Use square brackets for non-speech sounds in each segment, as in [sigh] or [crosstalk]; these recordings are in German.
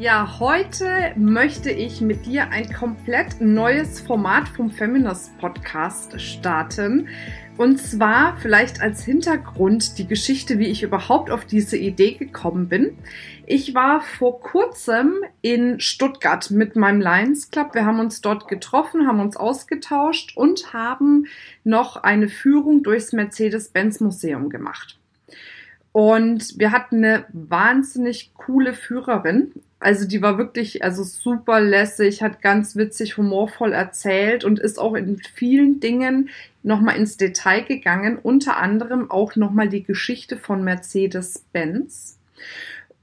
Ja, heute möchte ich mit dir ein komplett neues Format vom Feminist Podcast starten. Und zwar vielleicht als Hintergrund die Geschichte, wie ich überhaupt auf diese Idee gekommen bin. Ich war vor kurzem in Stuttgart mit meinem Lions Club. Wir haben uns dort getroffen, haben uns ausgetauscht und haben noch eine Führung durchs Mercedes-Benz Museum gemacht. Und wir hatten eine wahnsinnig coole Führerin. Also die war wirklich also super lässig, hat ganz witzig, humorvoll erzählt und ist auch in vielen Dingen nochmal ins Detail gegangen. Unter anderem auch nochmal die Geschichte von Mercedes-Benz.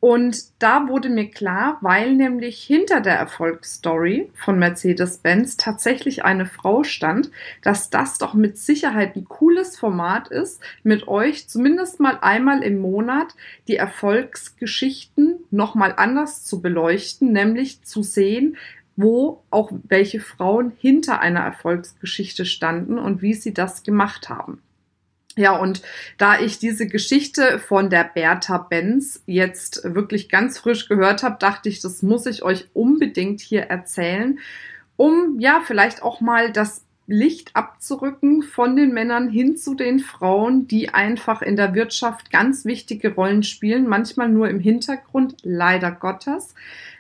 Und da wurde mir klar, weil nämlich hinter der Erfolgsstory von Mercedes-Benz tatsächlich eine Frau stand, dass das doch mit Sicherheit ein cooles Format ist, mit euch zumindest mal einmal im Monat die Erfolgsgeschichten nochmal anders zu beleuchten, nämlich zu sehen, wo auch welche Frauen hinter einer Erfolgsgeschichte standen und wie sie das gemacht haben. Ja, und da ich diese Geschichte von der Bertha Benz jetzt wirklich ganz frisch gehört habe, dachte ich, das muss ich euch unbedingt hier erzählen, um ja vielleicht auch mal das Licht abzurücken von den Männern hin zu den Frauen, die einfach in der Wirtschaft ganz wichtige Rollen spielen, manchmal nur im Hintergrund, leider Gottes.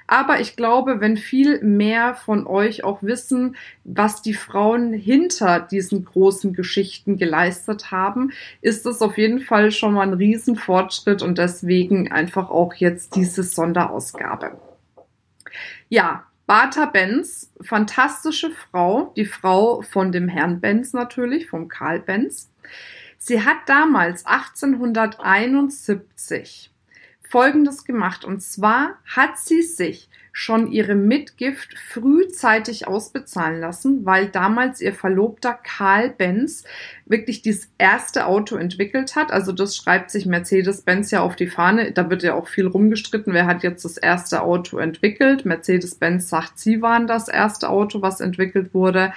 Aber ich glaube, wenn viel mehr von euch auch wissen, was die Frauen hinter diesen großen Geschichten geleistet haben, ist es auf jeden Fall schon mal ein Riesenfortschritt und deswegen einfach auch jetzt diese Sonderausgabe. Ja, Bata Benz, fantastische Frau, die Frau von dem Herrn Benz natürlich, vom Karl Benz. Sie hat damals 1871 Folgendes gemacht. Und zwar hat sie sich schon ihre Mitgift frühzeitig ausbezahlen lassen, weil damals ihr Verlobter Karl Benz wirklich das erste Auto entwickelt hat. Also das schreibt sich Mercedes-Benz ja auf die Fahne. Da wird ja auch viel rumgestritten, wer hat jetzt das erste Auto entwickelt. Mercedes-Benz sagt, sie waren das erste Auto, was entwickelt wurde.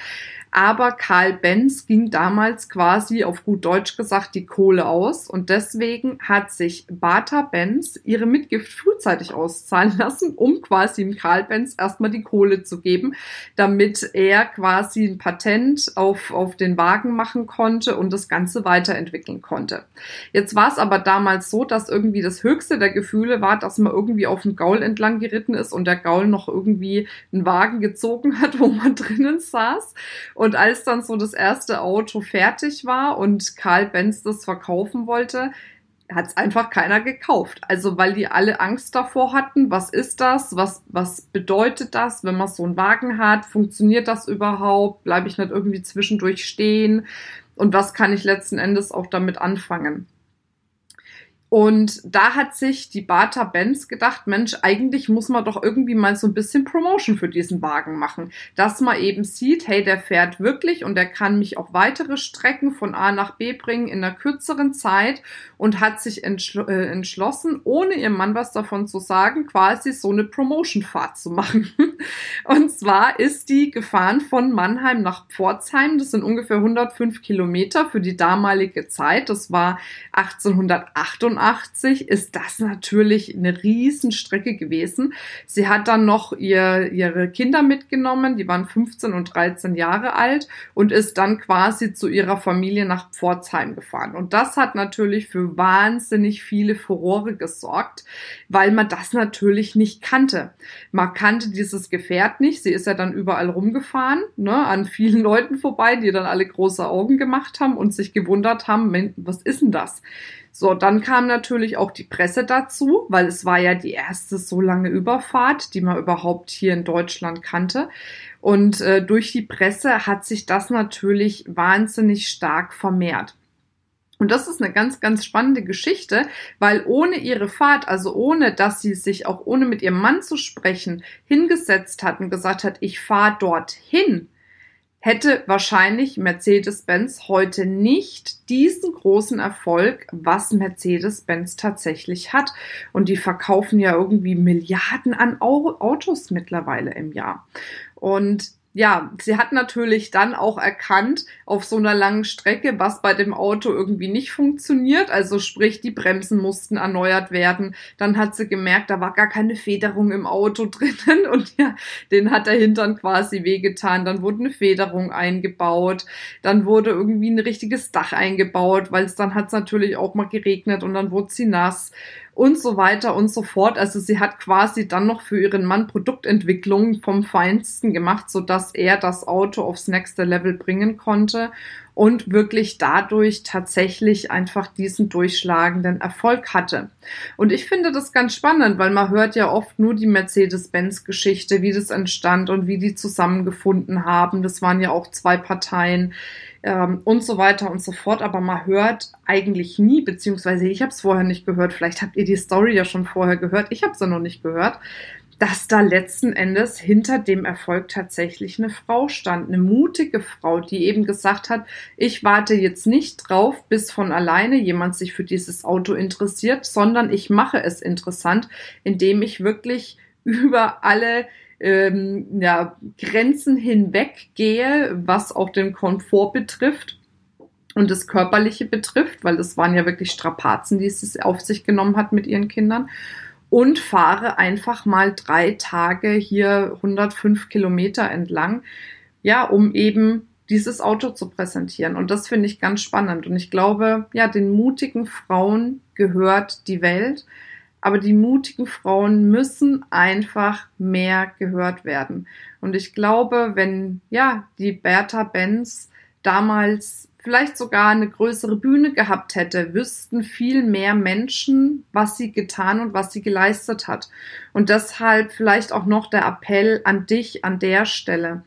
Aber Karl Benz ging damals quasi auf gut Deutsch gesagt die Kohle aus und deswegen hat sich Bata Benz ihre Mitgift frühzeitig auszahlen [laughs] lassen, um quasi dem Karl Benz erstmal die Kohle zu geben, damit er quasi ein Patent auf, auf den Wagen machen konnte und das Ganze weiterentwickeln konnte. Jetzt war es aber damals so, dass irgendwie das höchste der Gefühle war, dass man irgendwie auf dem Gaul entlang geritten ist und der Gaul noch irgendwie einen Wagen gezogen hat, [laughs] wo man drinnen saß. Und als dann so das erste Auto fertig war und Karl Benz das verkaufen wollte, hat es einfach keiner gekauft. Also weil die alle Angst davor hatten, was ist das, was, was bedeutet das, wenn man so einen Wagen hat, funktioniert das überhaupt, bleibe ich nicht irgendwie zwischendurch stehen und was kann ich letzten Endes auch damit anfangen. Und da hat sich die Bata Benz gedacht, Mensch, eigentlich muss man doch irgendwie mal so ein bisschen Promotion für diesen Wagen machen. Dass man eben sieht, hey, der fährt wirklich und der kann mich auch weitere Strecken von A nach B bringen in einer kürzeren Zeit und hat sich entschl äh, entschlossen, ohne ihrem Mann was davon zu sagen, quasi so eine Promotion-Fahrt zu machen. [laughs] und zwar ist die gefahren von Mannheim nach Pforzheim. Das sind ungefähr 105 Kilometer für die damalige Zeit. Das war 1888 85 ist das natürlich eine Riesenstrecke gewesen. Sie hat dann noch ihr, ihre Kinder mitgenommen, die waren 15 und 13 Jahre alt und ist dann quasi zu ihrer Familie nach Pforzheim gefahren. Und das hat natürlich für wahnsinnig viele Furore gesorgt, weil man das natürlich nicht kannte. Man kannte dieses Gefährt nicht. Sie ist ja dann überall rumgefahren, ne, an vielen Leuten vorbei, die dann alle große Augen gemacht haben und sich gewundert haben, was ist denn das? So, dann kam natürlich auch die Presse dazu, weil es war ja die erste so lange Überfahrt, die man überhaupt hier in Deutschland kannte. Und äh, durch die Presse hat sich das natürlich wahnsinnig stark vermehrt. Und das ist eine ganz, ganz spannende Geschichte, weil ohne ihre Fahrt, also ohne, dass sie sich auch ohne mit ihrem Mann zu sprechen, hingesetzt hat und gesagt hat, ich fahre dorthin, hätte wahrscheinlich Mercedes-Benz heute nicht diesen großen Erfolg, was Mercedes-Benz tatsächlich hat. Und die verkaufen ja irgendwie Milliarden an Autos mittlerweile im Jahr. Und ja, sie hat natürlich dann auch erkannt auf so einer langen Strecke, was bei dem Auto irgendwie nicht funktioniert. Also sprich, die Bremsen mussten erneuert werden. Dann hat sie gemerkt, da war gar keine Federung im Auto [laughs] drinnen und ja, den hat der Hintern quasi wehgetan. Dann wurde eine Federung eingebaut. Dann wurde irgendwie ein richtiges Dach eingebaut, weil es dann hat es natürlich auch mal geregnet und dann wurde sie nass und so weiter und so fort. Also sie hat quasi dann noch für ihren Mann Produktentwicklung vom Feinsten gemacht, so dass er das Auto aufs nächste Level bringen konnte und wirklich dadurch tatsächlich einfach diesen durchschlagenden Erfolg hatte. Und ich finde das ganz spannend, weil man hört ja oft nur die Mercedes-Benz-Geschichte, wie das entstand und wie die zusammengefunden haben. Das waren ja auch zwei Parteien ähm, und so weiter und so fort. Aber man hört eigentlich nie, beziehungsweise ich habe es vorher nicht gehört. Vielleicht habt ihr die Story ja schon vorher gehört. Ich habe es ja noch nicht gehört dass da letzten Endes hinter dem Erfolg tatsächlich eine Frau stand, eine mutige Frau, die eben gesagt hat, ich warte jetzt nicht drauf, bis von alleine jemand sich für dieses Auto interessiert, sondern ich mache es interessant, indem ich wirklich [laughs] über alle ähm, ja, Grenzen hinweg gehe, was auch den Komfort betrifft und das Körperliche betrifft, weil das waren ja wirklich Strapazen, die sie auf sich genommen hat mit ihren Kindern. Und fahre einfach mal drei Tage hier 105 Kilometer entlang, ja, um eben dieses Auto zu präsentieren. Und das finde ich ganz spannend. Und ich glaube, ja, den mutigen Frauen gehört die Welt. Aber die mutigen Frauen müssen einfach mehr gehört werden. Und ich glaube, wenn, ja, die Bertha Benz damals vielleicht sogar eine größere Bühne gehabt hätte, wüssten viel mehr Menschen, was sie getan und was sie geleistet hat. Und deshalb vielleicht auch noch der Appell an dich an der Stelle.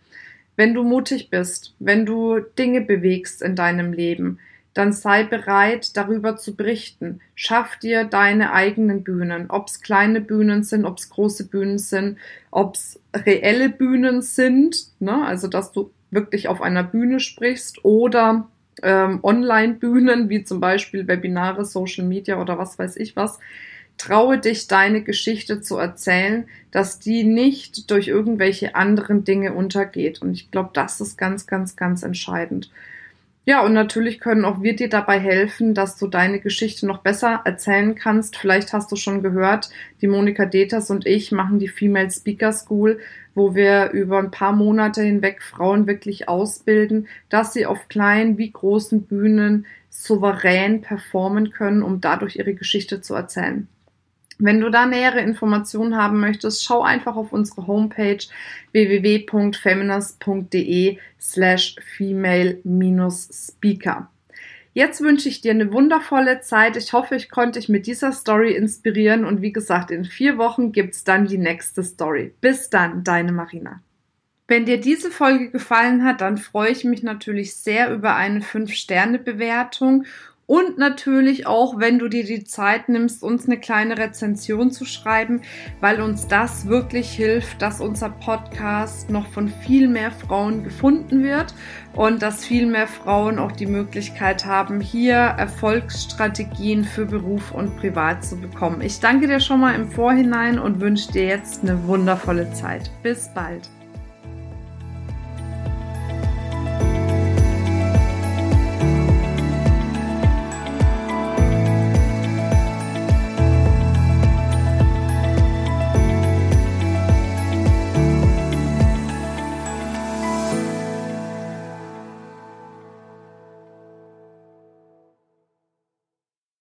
Wenn du mutig bist, wenn du Dinge bewegst in deinem Leben, dann sei bereit, darüber zu berichten. Schaff dir deine eigenen Bühnen, ob es kleine Bühnen sind, ob es große Bühnen sind, ob es reelle Bühnen sind, ne? also dass du wirklich auf einer Bühne sprichst oder ähm, Online-Bühnen, wie zum Beispiel Webinare, Social Media oder was weiß ich was. Traue dich, deine Geschichte zu erzählen, dass die nicht durch irgendwelche anderen Dinge untergeht. Und ich glaube, das ist ganz, ganz, ganz entscheidend. Ja, und natürlich können auch wir dir dabei helfen, dass du deine Geschichte noch besser erzählen kannst. Vielleicht hast du schon gehört, die Monika Deters und ich machen die Female Speaker School, wo wir über ein paar Monate hinweg Frauen wirklich ausbilden, dass sie auf kleinen wie großen Bühnen souverän performen können, um dadurch ihre Geschichte zu erzählen. Wenn du da nähere Informationen haben möchtest, schau einfach auf unsere Homepage www.feminist.de slash female-speaker. Jetzt wünsche ich dir eine wundervolle Zeit. Ich hoffe, ich konnte dich mit dieser Story inspirieren und wie gesagt, in vier Wochen gibt's dann die nächste Story. Bis dann, deine Marina. Wenn dir diese Folge gefallen hat, dann freue ich mich natürlich sehr über eine 5-Sterne-Bewertung und natürlich auch, wenn du dir die Zeit nimmst, uns eine kleine Rezension zu schreiben, weil uns das wirklich hilft, dass unser Podcast noch von viel mehr Frauen gefunden wird und dass viel mehr Frauen auch die Möglichkeit haben, hier Erfolgsstrategien für Beruf und Privat zu bekommen. Ich danke dir schon mal im Vorhinein und wünsche dir jetzt eine wundervolle Zeit. Bis bald.